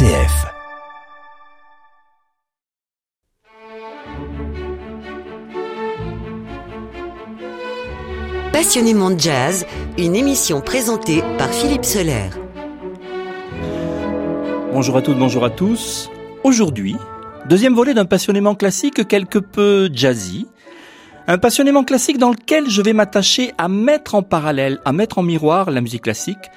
RCF. Passionnément jazz, une émission présentée par Philippe Soler. Bonjour à toutes, bonjour à tous. Aujourd'hui, deuxième volet d'un passionnément classique quelque peu jazzy. Un passionnément classique dans lequel je vais m'attacher à mettre en parallèle, à mettre en miroir la musique classique,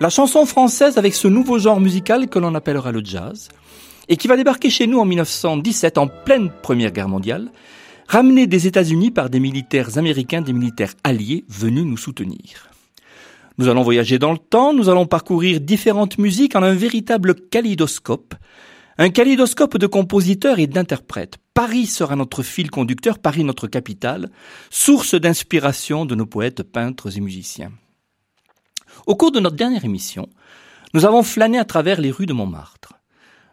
la chanson française avec ce nouveau genre musical que l'on appellera le jazz, et qui va débarquer chez nous en 1917 en pleine Première Guerre mondiale, ramené des États-Unis par des militaires américains, des militaires alliés venus nous soutenir. Nous allons voyager dans le temps, nous allons parcourir différentes musiques en un véritable kaléidoscope, un kaléidoscope de compositeurs et d'interprètes. Paris sera notre fil conducteur, Paris notre capitale, source d'inspiration de nos poètes, peintres et musiciens. Au cours de notre dernière émission, nous avons flâné à travers les rues de Montmartre.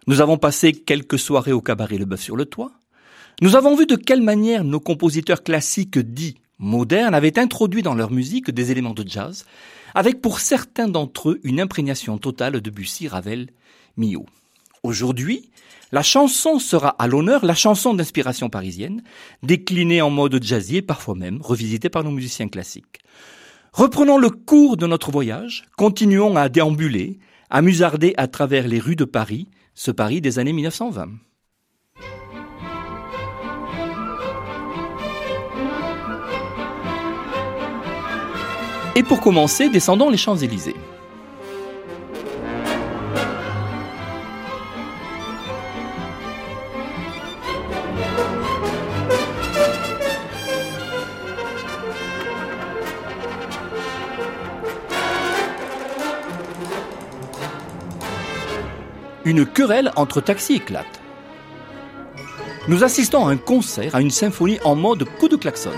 Nous avons passé quelques soirées au cabaret Le Bœuf sur le Toit, nous avons vu de quelle manière nos compositeurs classiques dits modernes avaient introduit dans leur musique des éléments de jazz, avec pour certains d'entre eux une imprégnation totale de Bussy, Ravel, Millot. Aujourd'hui, la chanson sera à l'honneur, la chanson d'inspiration parisienne, déclinée en mode jazzy et parfois même revisitée par nos musiciens classiques. Reprenons le cours de notre voyage, continuons à déambuler, à musarder à travers les rues de Paris, ce Paris des années 1920. Et pour commencer, descendons les Champs-Élysées. Une querelle entre taxis éclate. Nous assistons à un concert, à une symphonie en mode coup de klaxon.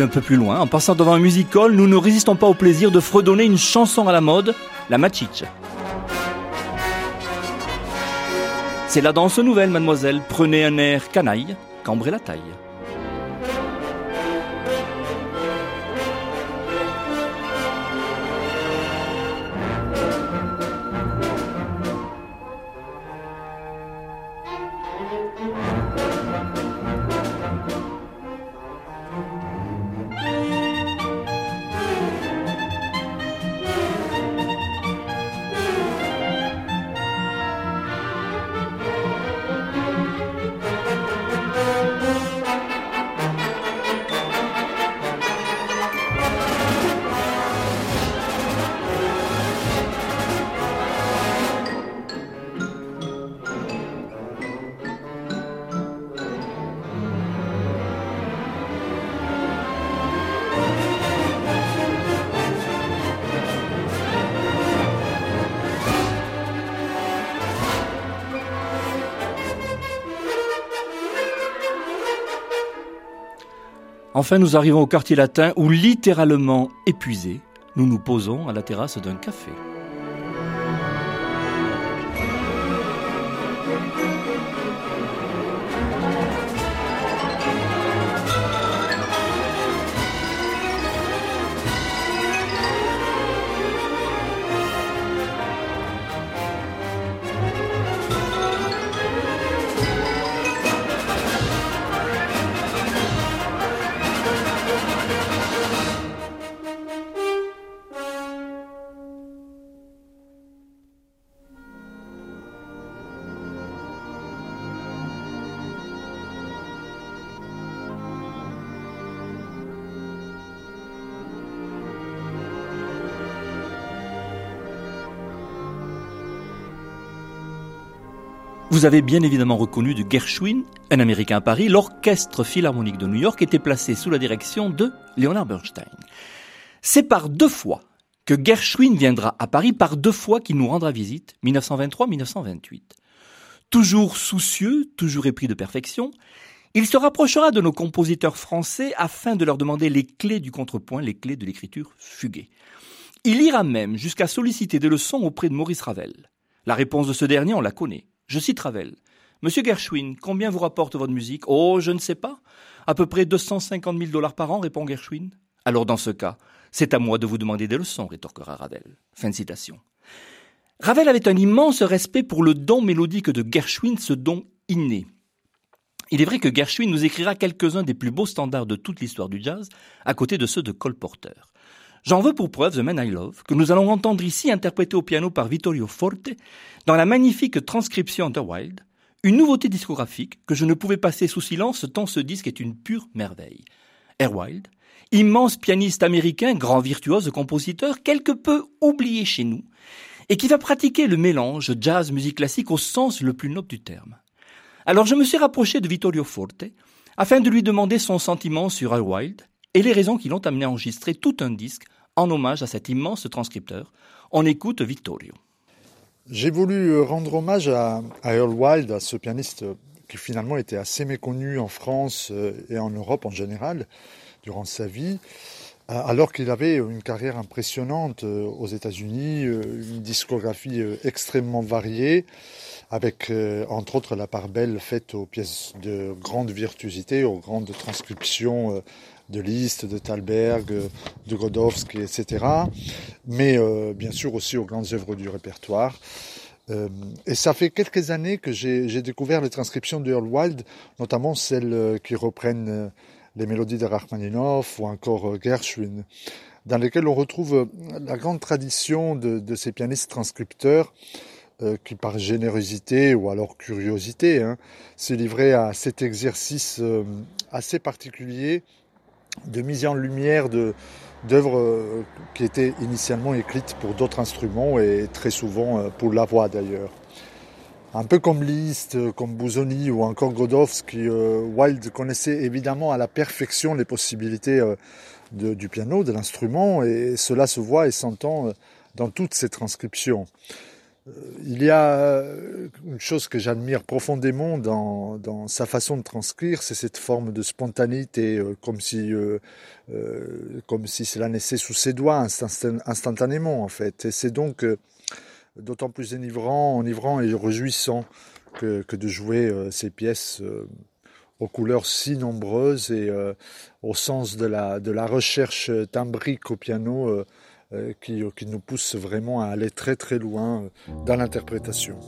Un peu plus loin, en passant devant un music hall, nous ne résistons pas au plaisir de fredonner une chanson à la mode, la machiche. C'est la danse nouvelle, mademoiselle. Prenez un air canaille, cambrez la taille. Enfin, nous arrivons au quartier latin où, littéralement épuisés, nous nous posons à la terrasse d'un café. Vous avez bien évidemment reconnu de Gershwin, un Américain à Paris, l'Orchestre Philharmonique de New York était placé sous la direction de Leonard Bernstein. C'est par deux fois que Gershwin viendra à Paris, par deux fois qu'il nous rendra visite, 1923-1928. Toujours soucieux, toujours épris de perfection, il se rapprochera de nos compositeurs français afin de leur demander les clés du contrepoint, les clés de l'écriture fuguée. Il ira même jusqu'à solliciter des leçons auprès de Maurice Ravel. La réponse de ce dernier, on la connaît. Je cite Ravel. Monsieur Gershwin, combien vous rapporte votre musique? Oh, je ne sais pas. À peu près 250 000 dollars par an, répond Gershwin. Alors dans ce cas, c'est à moi de vous demander des leçons, rétorquera Ravel. Fin de citation. Ravel avait un immense respect pour le don mélodique de Gershwin, ce don inné. Il est vrai que Gershwin nous écrira quelques-uns des plus beaux standards de toute l'histoire du jazz, à côté de ceux de Cole Porter. J'en veux pour preuve The Man I Love, que nous allons entendre ici interprété au piano par Vittorio Forte, dans la magnifique transcription Wild, une nouveauté discographique que je ne pouvais passer sous silence tant ce disque est une pure merveille. Wild, immense pianiste américain, grand virtuose compositeur, quelque peu oublié chez nous, et qui va pratiquer le mélange jazz-musique classique au sens le plus noble du terme. Alors je me suis rapproché de Vittorio Forte, afin de lui demander son sentiment sur Wild, et les raisons qui l'ont amené à enregistrer tout un disque en hommage à cet immense transcripteur. On écoute Vittorio. J'ai voulu euh, rendre hommage à, Earl Wild, à ce pianiste qui finalement était assez méconnu en France euh, et en Europe en général durant sa vie, alors qu'il avait une carrière impressionnante euh, aux États-Unis, une discographie extrêmement variée, avec entre autres la part belle faite aux pièces de grande virtuosité, aux grandes transcriptions de Liszt, de Thalberg, de Godowski, etc. Mais euh, bien sûr aussi aux grandes œuvres du répertoire. Euh, et ça fait quelques années que j'ai découvert les transcriptions de Earl Wild, notamment celles euh, qui reprennent les mélodies de Rachmaninoff ou encore Gershwin, dans lesquelles on retrouve la grande tradition de, ces pianistes transcripteurs qui, par générosité ou alors curiosité, hein, s'est livré à cet exercice assez particulier de mise en lumière d'œuvres euh, qui étaient initialement écrites pour d'autres instruments et très souvent euh, pour la voix d'ailleurs. Un peu comme Liszt, euh, comme Busoni ou encore Godowski, Wilde connaissait évidemment à la perfection les possibilités du piano, de l'instrument, et cela se voit et s'entend dans toutes ces transcriptions. Il y a euh, une chose que j'admire profondément dans, sa façon de transcrire, c'est cette forme de spontanéité, euh, comme si, euh, cela naissait sous ses doigts instantanément en fait. Et c'est donc d'autant plus enivrant, enivrant et réjouissant que, de jouer ces pièces aux couleurs si nombreuses et au sens de la, recherche timbrique au piano euh, qui, qui nous pousse vraiment à aller très très loin euh, dans l'interprétation.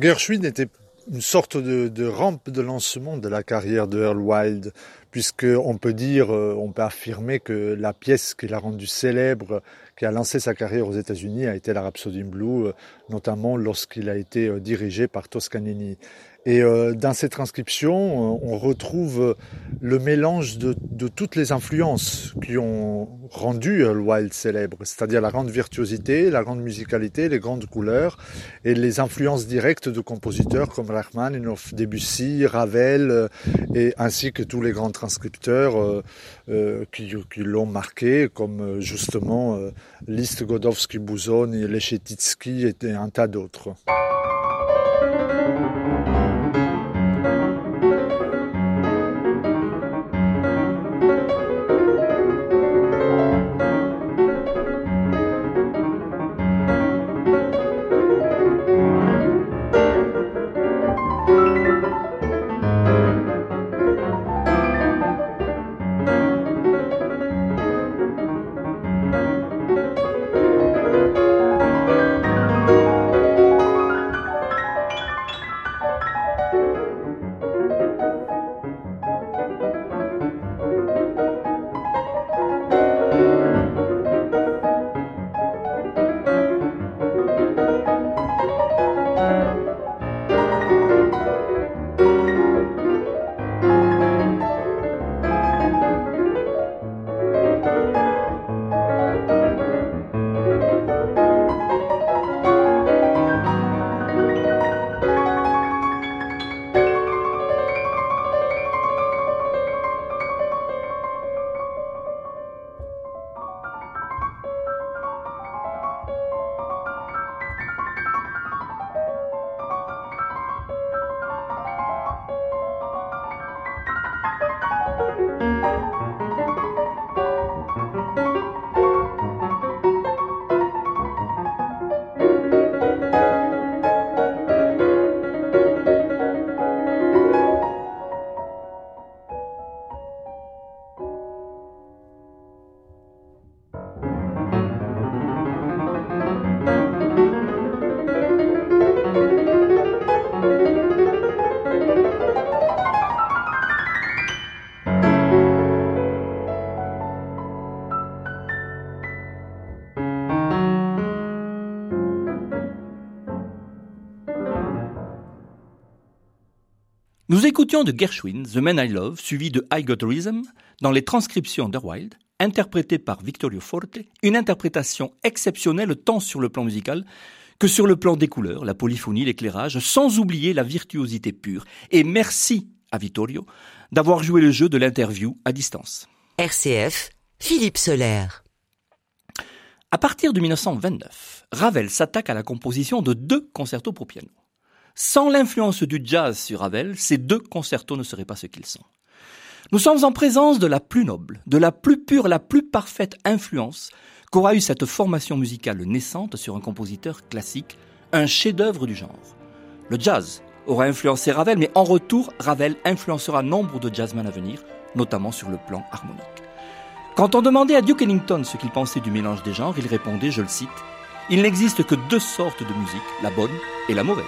Gershwin était une sorte de, rampe de lancement de la carrière de Earl Wilde, puisque on peut dire, euh, on peut affirmer que la pièce qui l'a rendu célèbre, qui a lancé sa carrière aux États-Unis, a été la Rhapsody in Blue, euh, notamment lorsqu'il a été euh, dirigé par Toscanini. Et euh, dans ces transcriptions, on retrouve le mélange de, de, toutes les influences qui ont rendu Wilde célèbre, c'est-à-dire la grande virtuosité, la grande musicalité, les grandes couleurs, et les influences directes de compositeurs comme Rachmaninoff, Debussy, Ravel, et ainsi que tous les grands transcripteurs euh, euh, qui, qui l'ont marqué, comme justement Liszt, Godowski, Bouzone, Lechetitsky et un tas d'autres. Écoutions de Gershwin The Man I Love, suivi de I Got Rhythm, dans les transcriptions Wild, interprété par Victorio Forte, une interprétation exceptionnelle tant sur le plan musical que sur le plan des couleurs, la polyphonie, l'éclairage, sans oublier la virtuosité pure. Et merci à Vittorio d'avoir joué le jeu de l'interview à distance. RCF, Philippe Solaire. À partir de 1929, Ravel s'attaque à la composition de deux concertos pour piano. Sans l'influence du jazz sur Ravel, ces deux concertos ne seraient pas ce qu'ils sont. Nous sommes en présence de la plus noble, de la plus pure, la plus parfaite influence qu'aura eu cette formation musicale naissante sur un compositeur classique, un chef-d'œuvre du genre. Le jazz aura influencé Ravel, mais en retour, Ravel influencera nombre de jazzmen à venir, notamment sur le plan harmonique. Quand on demandait à Duke Ellington ce qu'il pensait du mélange des genres, il répondait, je le cite, Il n'existe que deux sortes de musique, la bonne et la mauvaise.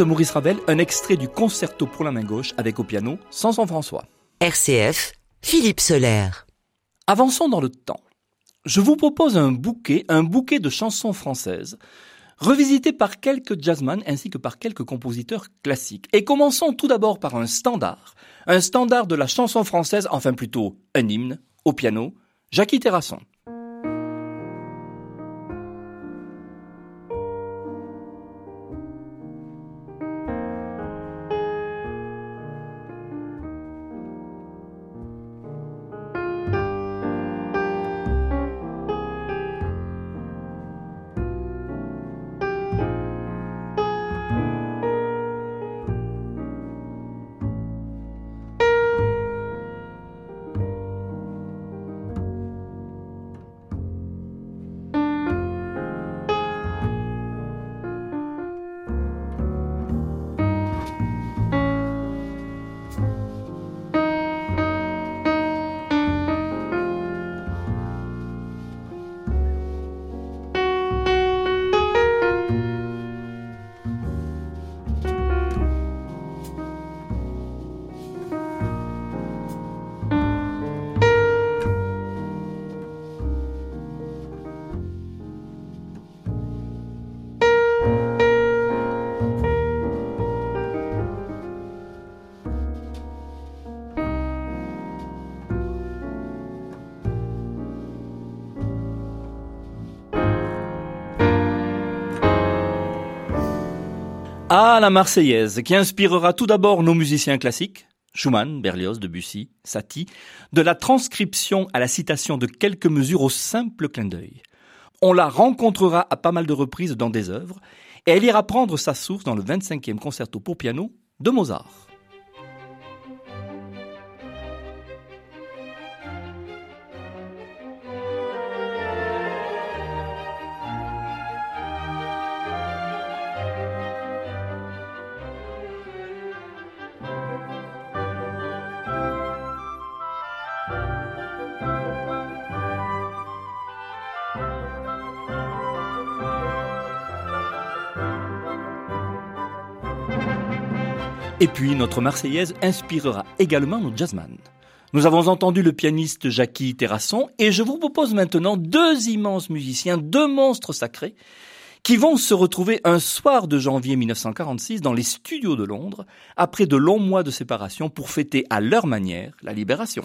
De Maurice Ravel un extrait du concerto pour la main gauche avec au piano Samson François. RCF, Philippe Solaire. Avançons dans le temps. Je vous propose un bouquet, un bouquet de chansons françaises, revisitées par quelques jazzmen ainsi que par quelques compositeurs classiques. Et commençons tout d'abord par un standard, un standard de la chanson française, enfin plutôt un hymne, au piano, Jackie Terrasson. Ah, la Marseillaise, qui inspirera tout d'abord nos musiciens classiques, Schumann, Berlioz, Debussy, Satie, de la transcription à la citation de quelques mesures au simple clin d'œil. On la rencontrera à pas mal de reprises dans des œuvres, et elle ira prendre sa source dans le 25e concerto pour piano de Mozart. Puis notre Marseillaise inspirera également nos jazzman. Nous avons entendu le pianiste Jackie Terrasson et je vous propose maintenant deux immenses musiciens, deux monstres sacrés, qui vont se retrouver un soir de janvier 1946 dans les studios de Londres, après de longs mois de séparation pour fêter à leur manière la libération.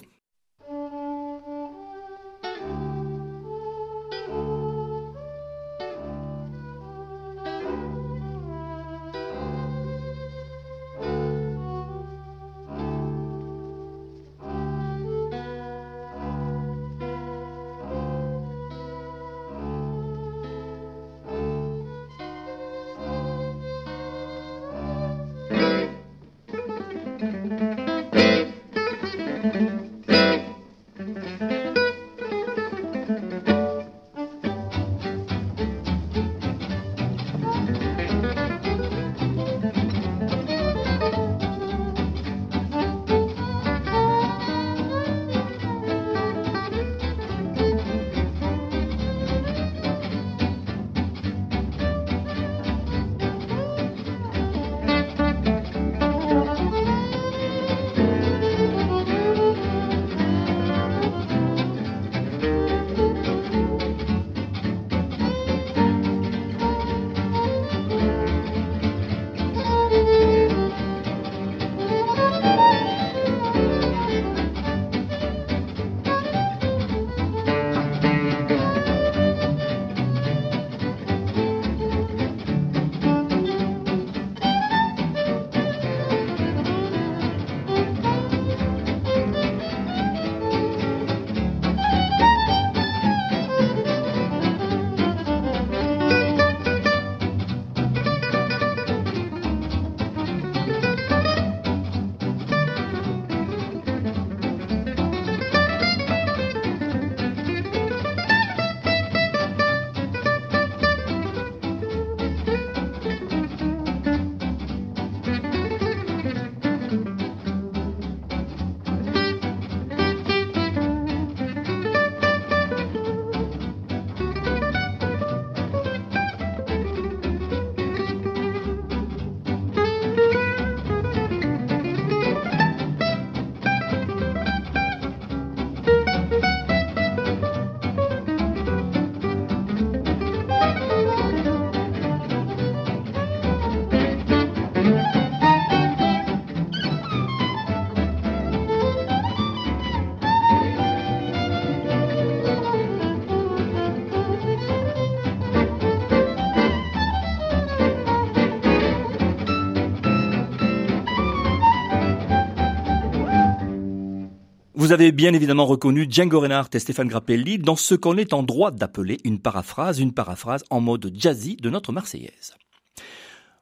Vous avez bien évidemment reconnu Django Reinhardt et Stéphane Grappelli dans ce qu'on est en droit d'appeler une paraphrase, une paraphrase en mode jazzy de notre Marseillaise.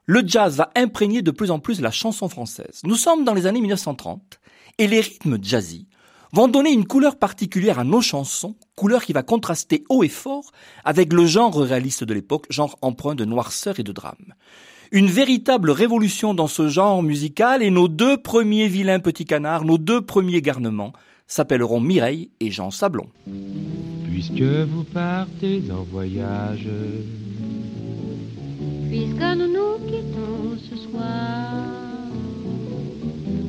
Le jazz va imprégner de plus en plus la chanson française. Nous sommes dans les années 1930 et les rythmes jazzy vont donner une couleur particulière à nos chansons, couleur qui va contraster haut et fort avec le genre réaliste de l'époque, genre empreint de noirceur et de drame. Une véritable révolution dans ce genre musical et nos deux premiers vilains petits canards, nos deux premiers garnements, s'appelleront Mireille et Jean Sablon. Puisque vous partez en voyage, puisque nous nous quittons ce soir,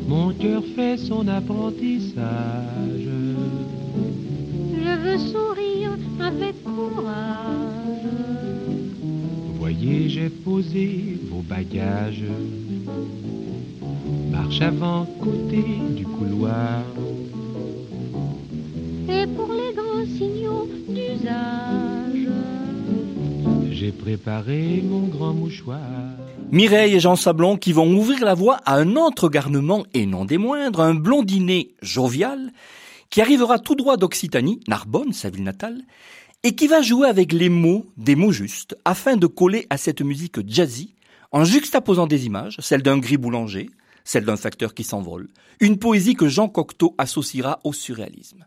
mon cœur fait son apprentissage. je veux sourire avec courage. Voyez, j'ai posé vos bagages. Marche avant côté du couloir. Et pour les grands signaux d'usage, J'ai préparé mon grand mouchoir. Mireille et Jean Sablon qui vont ouvrir la voie à un autre garnement, et non des moindres, un blondinet jovial, qui arrivera tout droit d'Occitanie, Narbonne, sa ville natale, et qui va jouer avec les mots, des mots justes, afin de coller à cette musique jazzy, en juxtaposant des images, celle d'un gris boulanger, celle d'un facteur qui s'envole, une poésie que Jean Cocteau associera au surréalisme.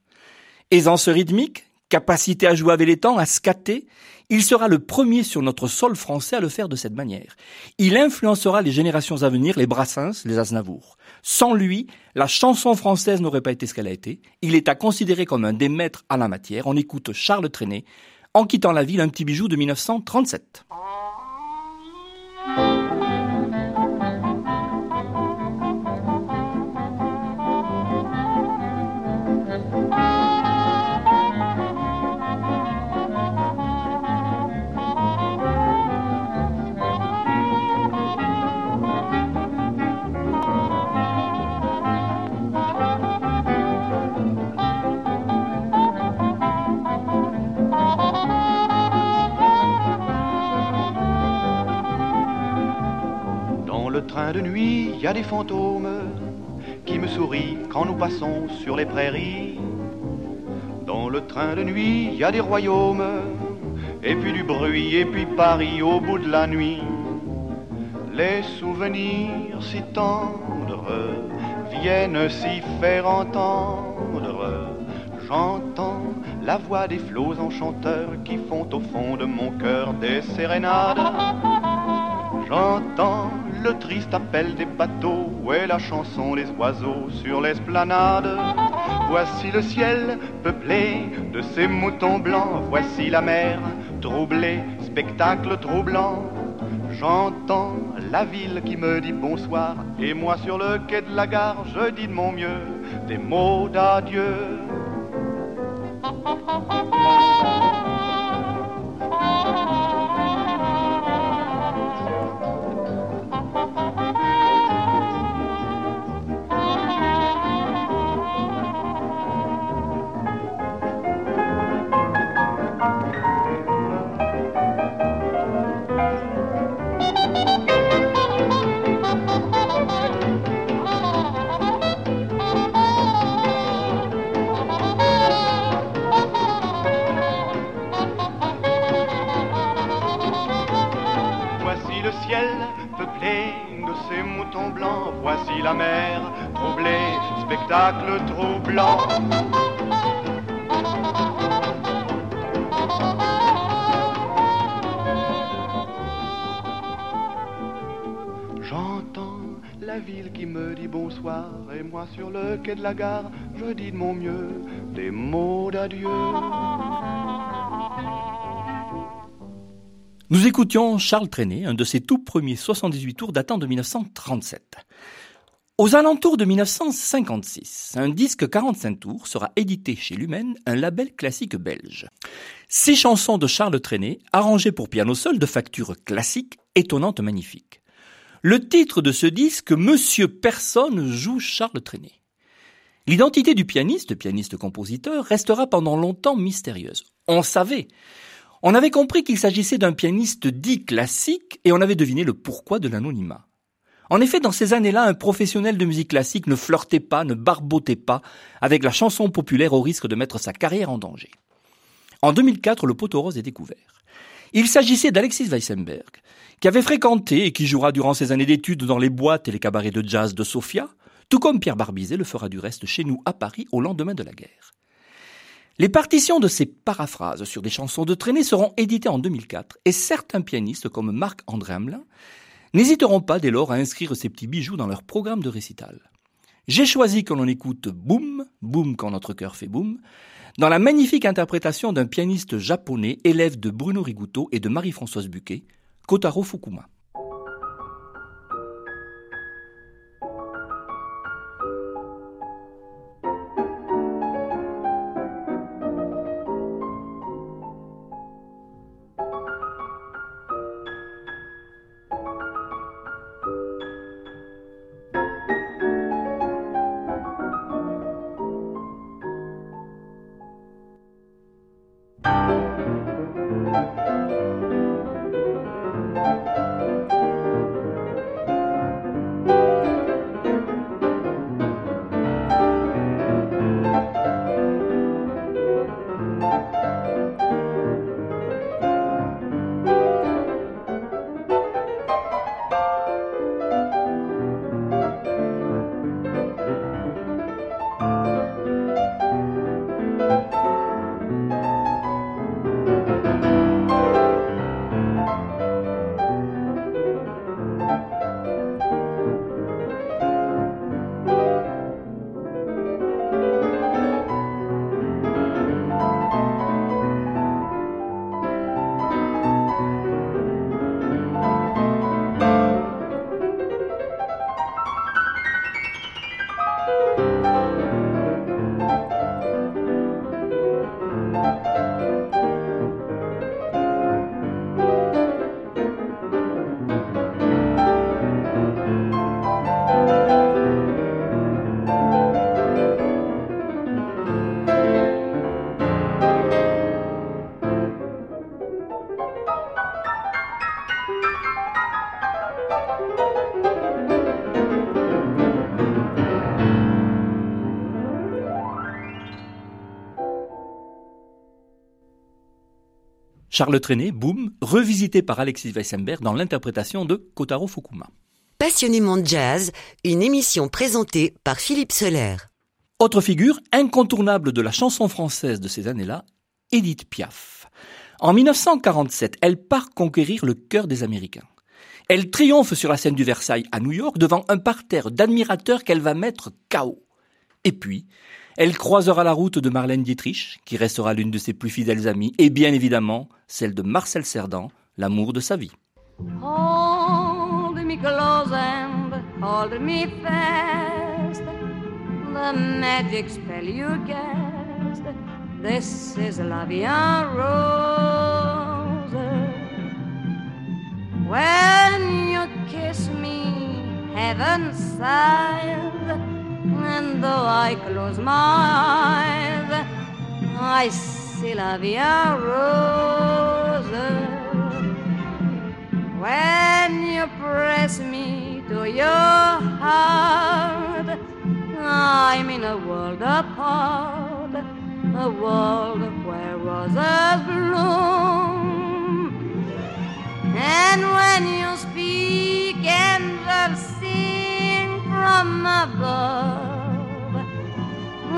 Aisance rythmique, capacité à jouer avec les temps, à scatter, il sera le premier sur notre sol français à le faire de cette manière. Il influencera les générations à venir, les Brassens, les Aznavour. Sans lui, la chanson française n'aurait pas été ce qu'elle a été. Il est à considérer comme un des maîtres à la matière. On écoute Charles Trenet en quittant la ville, un petit bijou de 1937. Train de nuit, il y a des fantômes qui me sourient quand nous passons sur les prairies. Dans le train de nuit, il y a des royaumes, et puis du bruit, et puis Paris au bout de la nuit. Les souvenirs si tendres viennent s'y faire entendre. J'entends la voix des flots enchanteurs qui font au fond de mon cœur des sérénades. J'entends le triste appel des bateaux et la chanson des oiseaux sur l'esplanade. Voici le ciel peuplé de ces moutons blancs. Voici la mer troublée, spectacle troublant. J'entends la ville qui me dit bonsoir et moi sur le quai de la gare, je dis de mon mieux des mots d'adieu. Sur le quai de la gare, je dis de mon mieux des mots d'adieu. Nous écoutions Charles Trenet, un de ses tout premiers 78 tours datant de 1937. Aux alentours de 1956, un disque 45 tours sera édité chez Lumen, un label classique belge. Six chansons de Charles Trenet, arrangées pour piano seul de facture classique, étonnante, magnifique. Le titre de ce disque, Monsieur Personne joue Charles Trenet. L'identité du pianiste, pianiste-compositeur, restera pendant longtemps mystérieuse. On savait. On avait compris qu'il s'agissait d'un pianiste dit classique et on avait deviné le pourquoi de l'anonymat. En effet, dans ces années-là, un professionnel de musique classique ne flirtait pas, ne barbotait pas avec la chanson populaire au risque de mettre sa carrière en danger. En 2004, le poteau rose est découvert. Il s'agissait d'Alexis Weissenberg, qui avait fréquenté et qui jouera durant ses années d'études dans les boîtes et les cabarets de jazz de Sofia, tout comme Pierre Barbizet le fera du reste chez nous à Paris au lendemain de la guerre. Les partitions de ces paraphrases sur des chansons de traînée seront éditées en 2004 et certains pianistes comme Marc-André Hamelin n'hésiteront pas dès lors à inscrire ces petits bijoux dans leur programme de récital. J'ai choisi que l'on écoute Boum, Boum quand notre cœur fait boum, dans la magnifique interprétation d'un pianiste japonais, élève de Bruno Riguto et de Marie-Françoise Buquet, Kotaro Fukuma. Charles Trenet, Boom, revisité par Alexis Weissenberg dans l'interprétation de Kotaro Fukuma. Passionnément de jazz, une émission présentée par Philippe Soler. Autre figure incontournable de la chanson française de ces années-là, Edith Piaf. En 1947, elle part conquérir le cœur des Américains. Elle triomphe sur la scène du Versailles à New York devant un parterre d'admirateurs qu'elle va mettre KO. Et puis, elle croisera la route de Marlène Dietrich, qui restera l'une de ses plus fidèles amies, et bien évidemment celle de Marcel Cerdan, l'amour de sa vie. Hold me close and hold me fast. The magic spell you cast. This is la vie rose. When you kiss me, heaven sighs. Though I close my eyes, I see la vie en rose. When you press me to your heart, I'm in a world apart, a world where roses bloom. And when you speak, angels sing from above.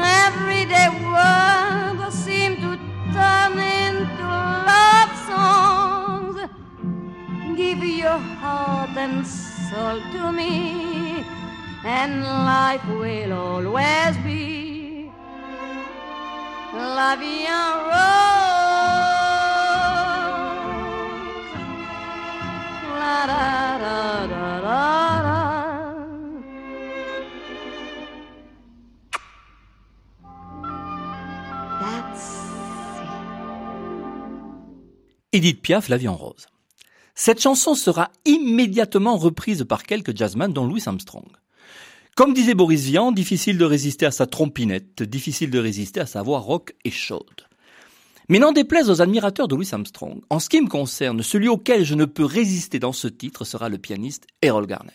Everyday words seem to turn into love songs. Give your heart and soul to me, and life will always be la vie rose. La da da da da Edith Piaf, La vie en rose. Cette chanson sera immédiatement reprise par quelques jazzmen dont Louis Armstrong. Comme disait Boris Vian, difficile de résister à sa trompinette, difficile de résister à sa voix rock et chaude. Mais n'en déplaise aux admirateurs de Louis Armstrong, en ce qui me concerne, celui auquel je ne peux résister dans ce titre sera le pianiste Errol Garner.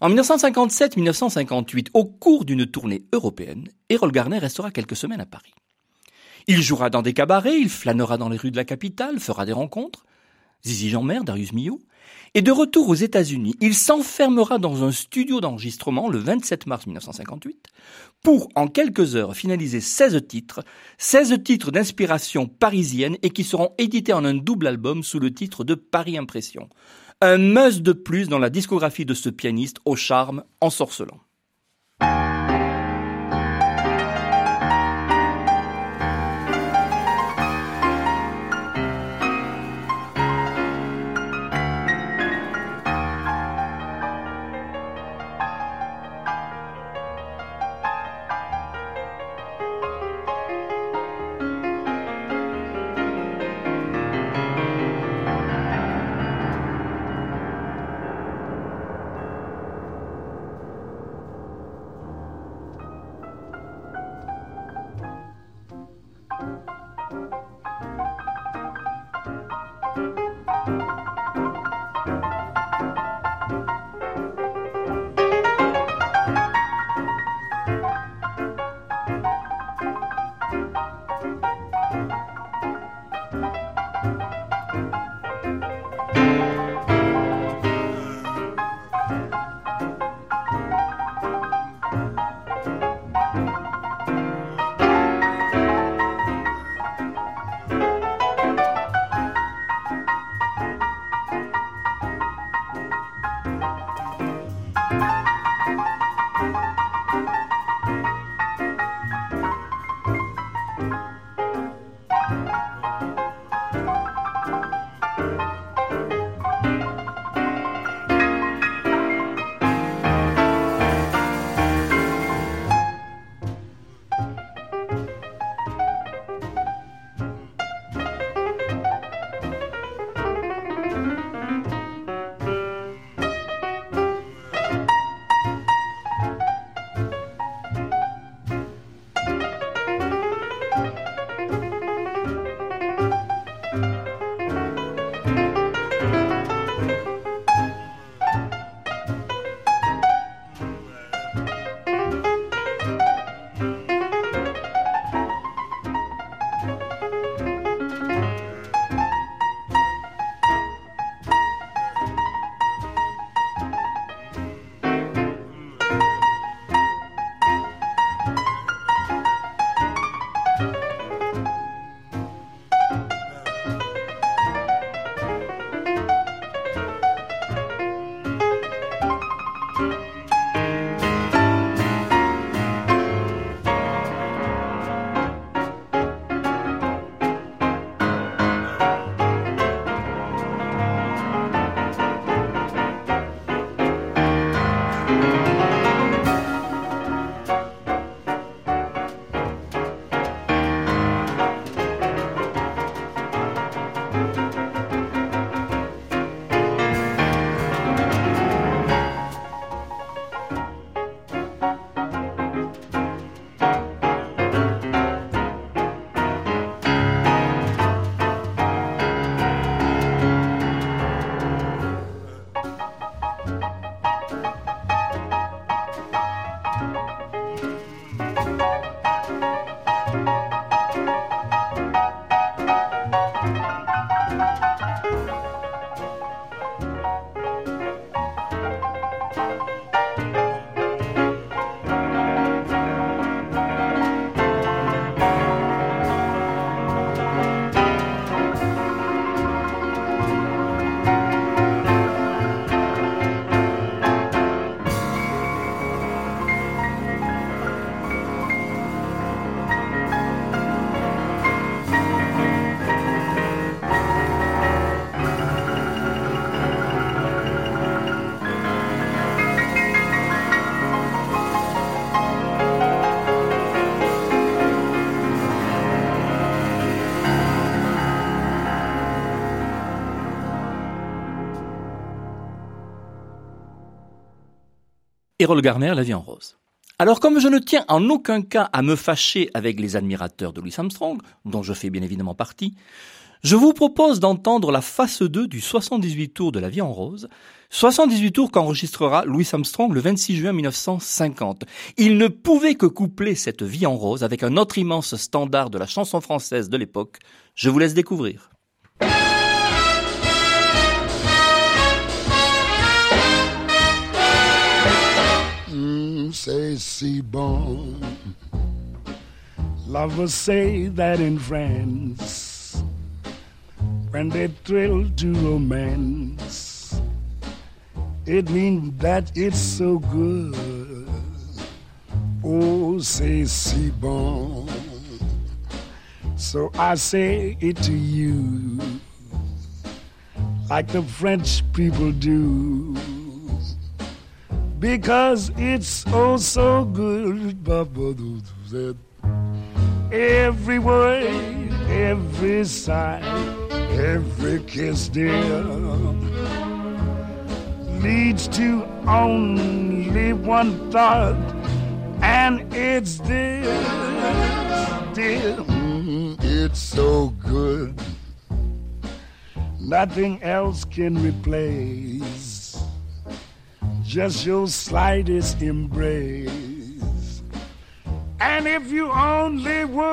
En 1957-1958, au cours d'une tournée européenne, Errol Garner restera quelques semaines à Paris. Il jouera dans des cabarets, il flânera dans les rues de la capitale, fera des rencontres. Zizi Jeanmer, Darius Milhaud. Et de retour aux États-Unis, il s'enfermera dans un studio d'enregistrement le 27 mars 1958 pour, en quelques heures, finaliser 16 titres, 16 titres d'inspiration parisienne et qui seront édités en un double album sous le titre de Paris Impression. Un must de plus dans la discographie de ce pianiste au charme ensorcelant. Garner, La vie en rose. Alors comme je ne tiens en aucun cas à me fâcher avec les admirateurs de Louis Armstrong, dont je fais bien évidemment partie, je vous propose d'entendre la face 2 du 78 tours de la vie en rose, 78 tours qu'enregistrera Louis Armstrong le 26 juin 1950. Il ne pouvait que coupler cette vie en rose avec un autre immense standard de la chanson française de l'époque. Je vous laisse découvrir. Say, see, bon. Lovers say that in France, when they thrill to romance, it means that it's so good. Oh, say, see, bon. So I say it to you, like the French people do because it's oh so good. Every word, every sigh, every kiss, dear, leads to only one thought, and it's this, dear. Mm, It's so good. Nothing else can replace just your slightest embrace. And if you only would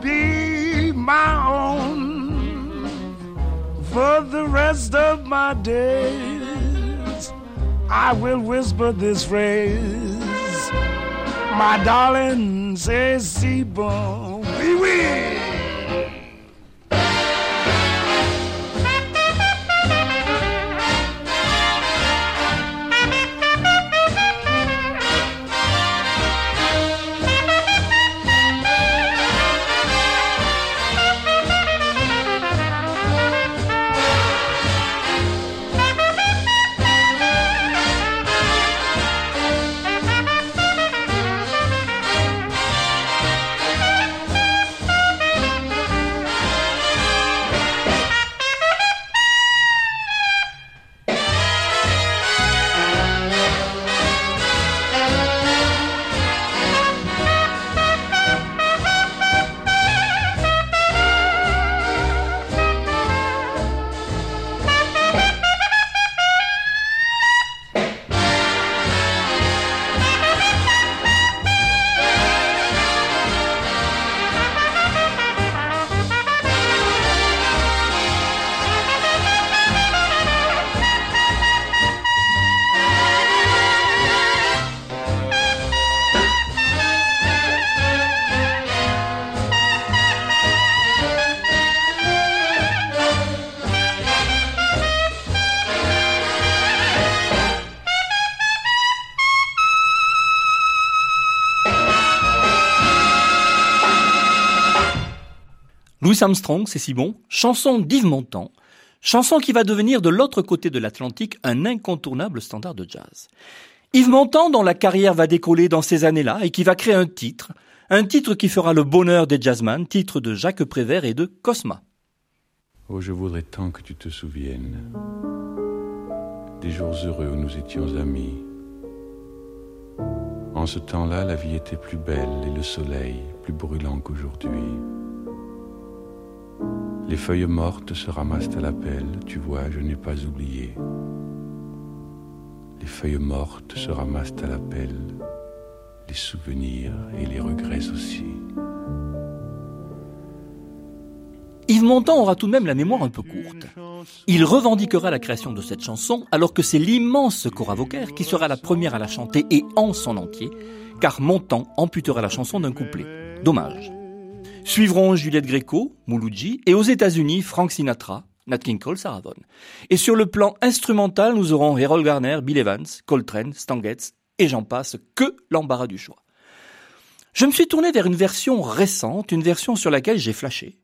be my own for the rest of my days, I will whisper this phrase. My darling says, see, bon, oui, Louis Armstrong, c'est si bon, chanson d'Yves Montand, chanson qui va devenir de l'autre côté de l'Atlantique un incontournable standard de jazz. Yves Montand, dont la carrière va décoller dans ces années-là et qui va créer un titre, un titre qui fera le bonheur des jazzman, titre de Jacques Prévert et de Cosma. Oh, je voudrais tant que tu te souviennes des jours heureux où nous étions amis. En ce temps-là, la vie était plus belle et le soleil plus brûlant qu'aujourd'hui. Les feuilles mortes se ramassent à la pelle, tu vois, je n'ai pas oublié. Les feuilles mortes se ramassent à la pelle, les souvenirs et les regrets aussi. Yves Montand aura tout de même la mémoire un peu courte. Il revendiquera la création de cette chanson alors que c'est l'immense Cora Vauquer qui sera la première à la chanter et en son entier, car Montand amputera la chanson d'un couplet. Dommage. Suivront Juliette Gréco, Mouloudji, et aux États-Unis, Frank Sinatra, Nat King Cole, Sarah. Et sur le plan instrumental, nous aurons Harold Garner, Bill Evans, Coltrane, Stan Getz, et j'en passe, que l'embarras du choix. Je me suis tourné vers une version récente, une version sur laquelle j'ai flashé.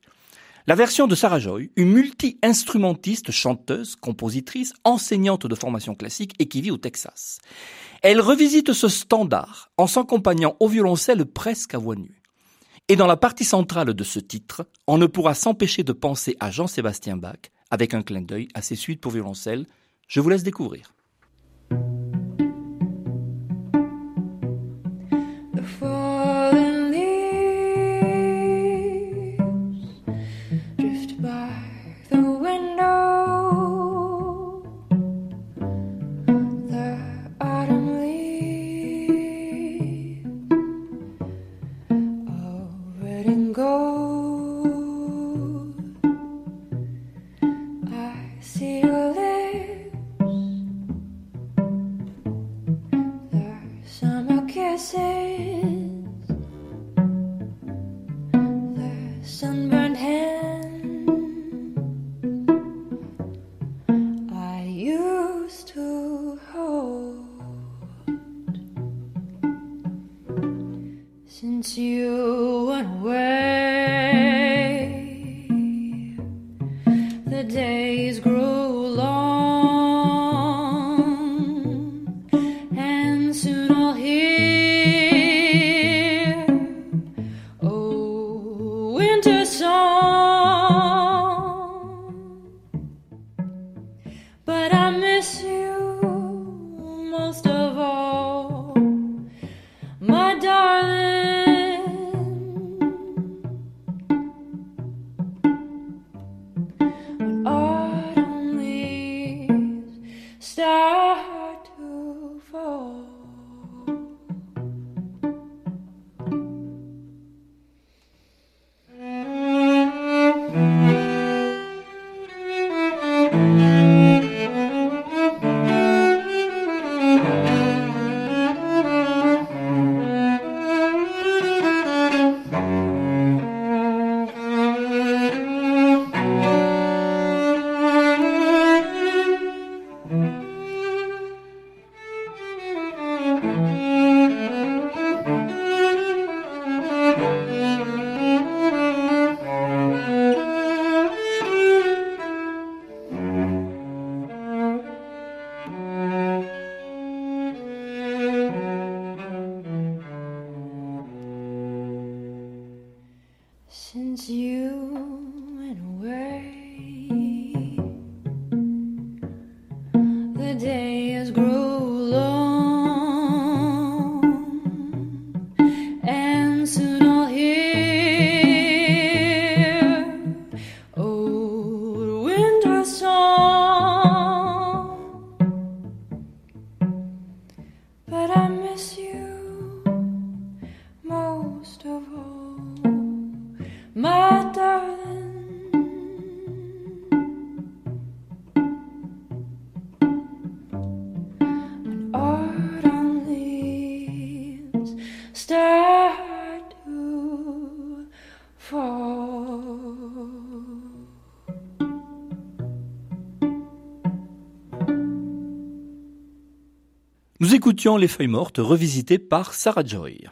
La version de Sarah Joy, une multi-instrumentiste, chanteuse, compositrice, enseignante de formation classique et qui vit au Texas. Elle revisite ce standard en s'accompagnant au violoncelle presque à voix nue. Et dans la partie centrale de ce titre, on ne pourra s'empêcher de penser à Jean-Sébastien Bach avec un clin d'œil à ses suites pour violoncelle. Je vous laisse découvrir. Écoutions Les Feuilles Mortes revisitées par Sarah Joy.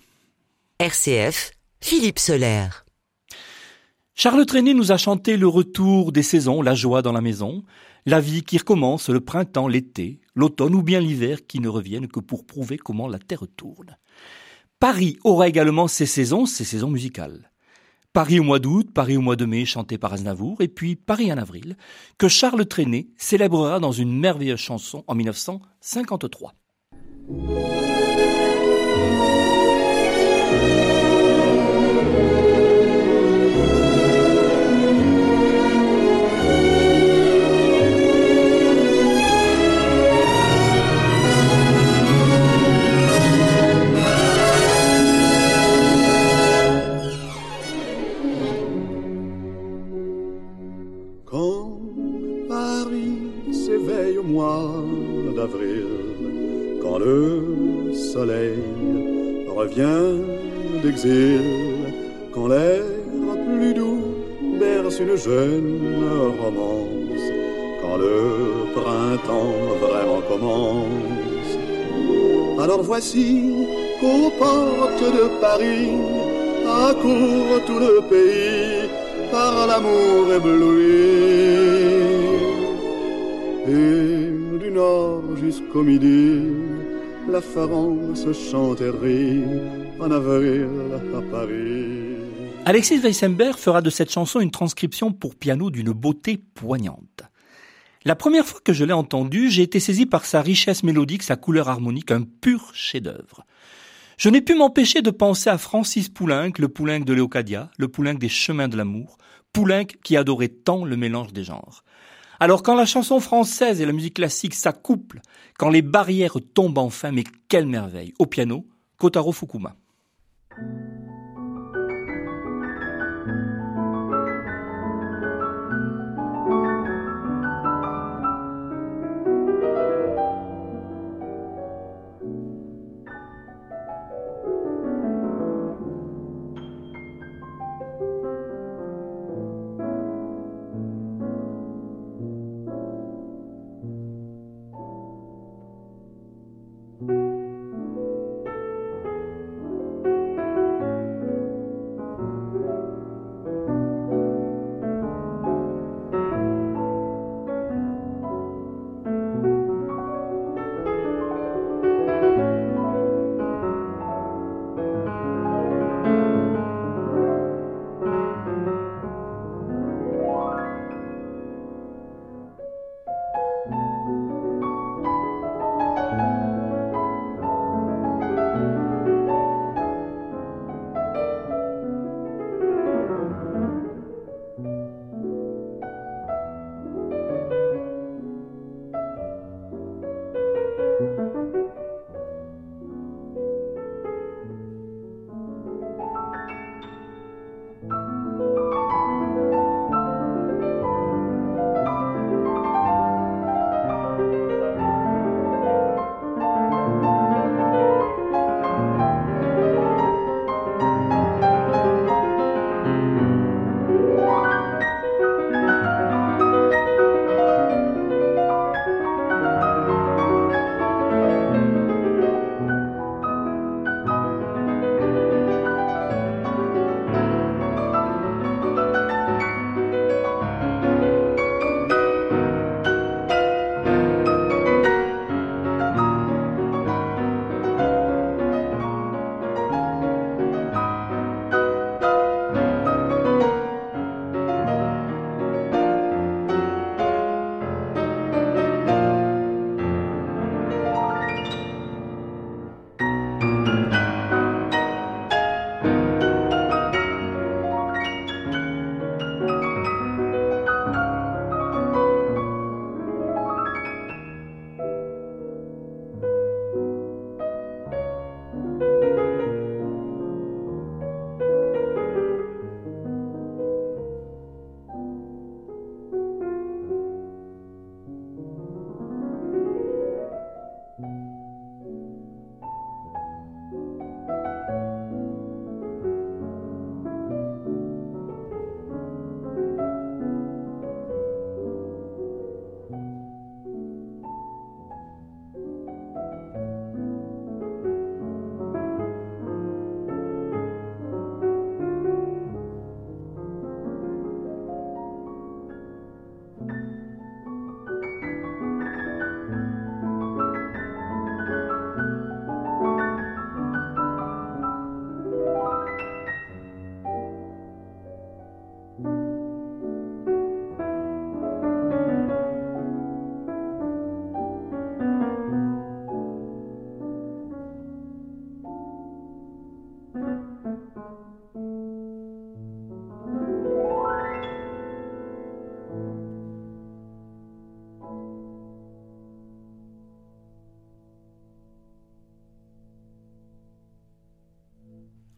RCF, Philippe Solaire. Charles Trenet nous a chanté le retour des saisons, la joie dans la maison, la vie qui recommence, le printemps, l'été, l'automne ou bien l'hiver qui ne reviennent que pour prouver comment la terre tourne. Paris aura également ses saisons, ses saisons musicales. Paris au mois d'août, Paris au mois de mai chanté par Aznavour, et puis Paris en avril, que Charles Trenet célébrera dans une merveilleuse chanson en 1953. Quand le soleil revient d'exil, quand l'air plus doux berce une jeune romance, quand le printemps vraiment commence. Alors voici qu'aux portes de Paris accourt tout le pays par l'amour ébloui. Et du nord jusqu'au midi, la en avril à Paris. Alexis Weissenberg fera de cette chanson une transcription pour piano d'une beauté poignante. La première fois que je l'ai entendue, j'ai été saisi par sa richesse mélodique, sa couleur harmonique, un pur chef-d'œuvre. Je n'ai pu m'empêcher de penser à Francis Poulenc, le Poulenc de Léocadia, le Poulenc des chemins de l'amour, Poulenc qui adorait tant le mélange des genres. Alors quand la chanson française et la musique classique s'accouplent, quand les barrières tombent enfin, mais quelle merveille Au piano, Kotaro Fukuma.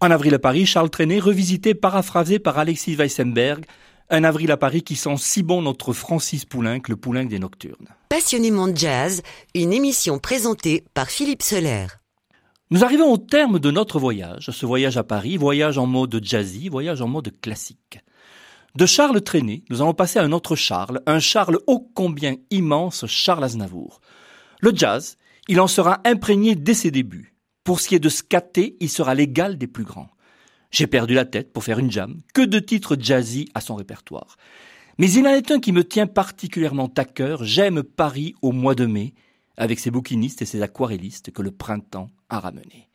En avril à Paris, Charles Trenet, revisité, paraphrasé par Alexis Weissenberg. Un avril à Paris qui sent si bon notre Francis Poulenc, le Poulenc des Nocturnes. Passionnément de jazz, une émission présentée par Philippe Soler. Nous arrivons au terme de notre voyage, ce voyage à Paris, voyage en mode jazzy, voyage en mode classique. De Charles Trenet, nous allons passer à un autre Charles, un Charles ô combien immense, Charles Aznavour. Le jazz, il en sera imprégné dès ses débuts. Pour ce qui est de scatter, il sera l'égal des plus grands. J'ai perdu la tête pour faire une jam, que de titres jazzy à son répertoire. Mais il en est un qui me tient particulièrement à cœur, j'aime Paris au mois de mai, avec ses bouquinistes et ses aquarellistes que le printemps a ramenés.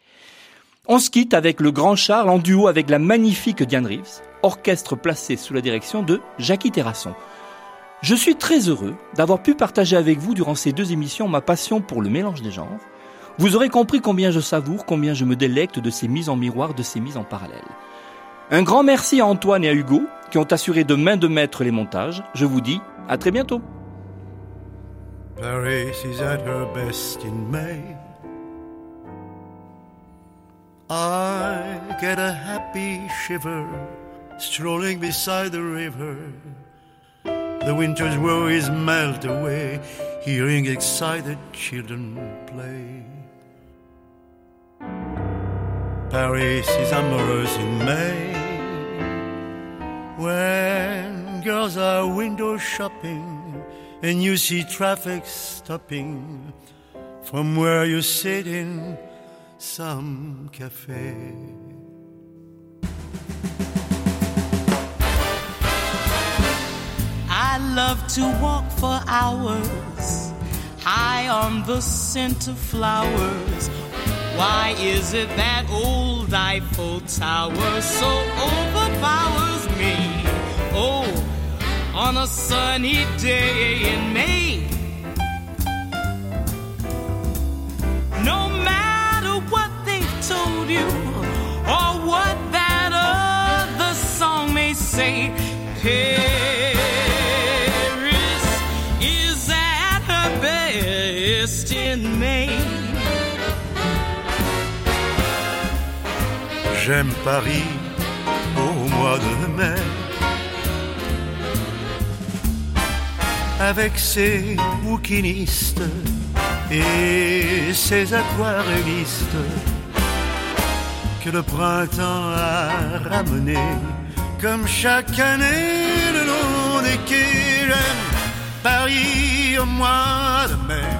On se quitte avec le grand Charles en duo avec la magnifique Diane Reeves, orchestre placé sous la direction de Jackie Terrasson. Je suis très heureux d'avoir pu partager avec vous durant ces deux émissions ma passion pour le mélange des genres, vous aurez compris combien je savoure, combien je me délecte de ces mises en miroir, de ces mises en parallèle. Un grand merci à Antoine et à Hugo qui ont assuré de main de maître les montages. Je vous dis à très bientôt. Paris is at her best in May. I get a happy shiver strolling beside the river. The winter's worries melt away, hearing excited children play. Paris is amorous in May when girls are window shopping and you see traffic stopping from where you sit in some cafe. I love to walk for hours high on the scent of flowers. Why is it that old Eiffel Tower so overpowers me? Oh, on a sunny day in May. No matter what they've told you or what that other song may say, Paris is at her best in May. J'aime Paris au mois de mai. Avec ses bouquinistes et ses aquarellistes que le printemps a ramené comme chaque année le long des quais. J'aime Paris au mois de mai.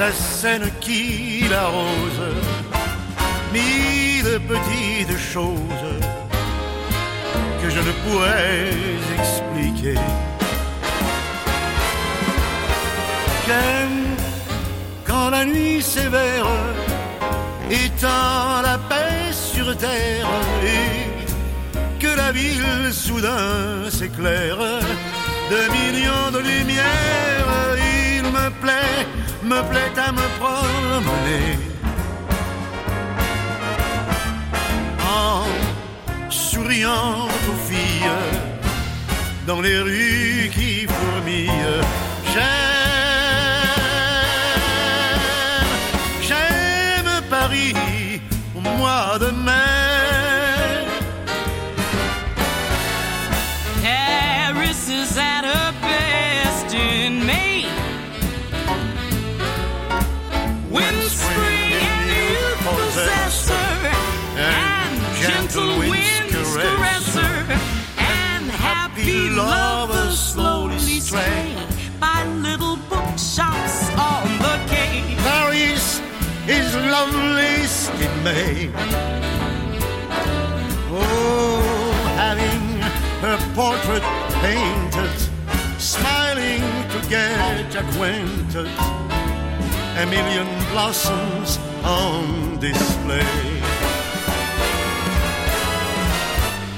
la scène qui l'arrose, mille petites choses que je ne pourrais expliquer. J'aime quand la nuit sévère étend la paix sur terre et que la ville soudain s'éclaire de millions de lumières. Me plaît me plaît à me promener. En souriant aux filles dans les rues qui lovers slowly stray by little bookshops on the quay. Paris is loveliest in May. Oh, having her portrait painted, smiling to get acquainted, a million blossoms on display.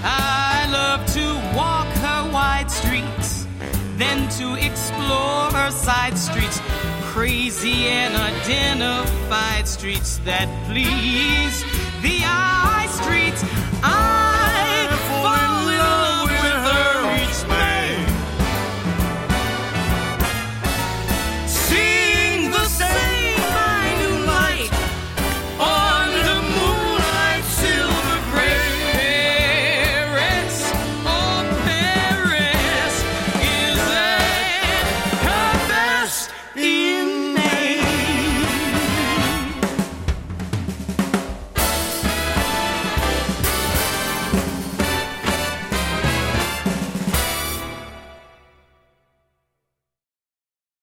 I love to watch side streets than to explore her side streets, crazy and unidentified streets that please the eye streets. I